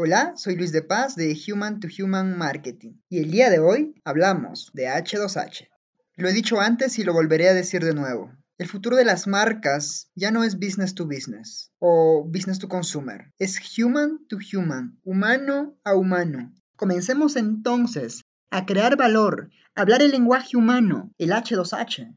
Hola, soy Luis de Paz de Human to Human Marketing y el día de hoy hablamos de H2H. Lo he dicho antes y lo volveré a decir de nuevo. El futuro de las marcas ya no es business to business o business to consumer, es human to human, humano a humano. Comencemos entonces a crear valor, a hablar el lenguaje humano, el H2H.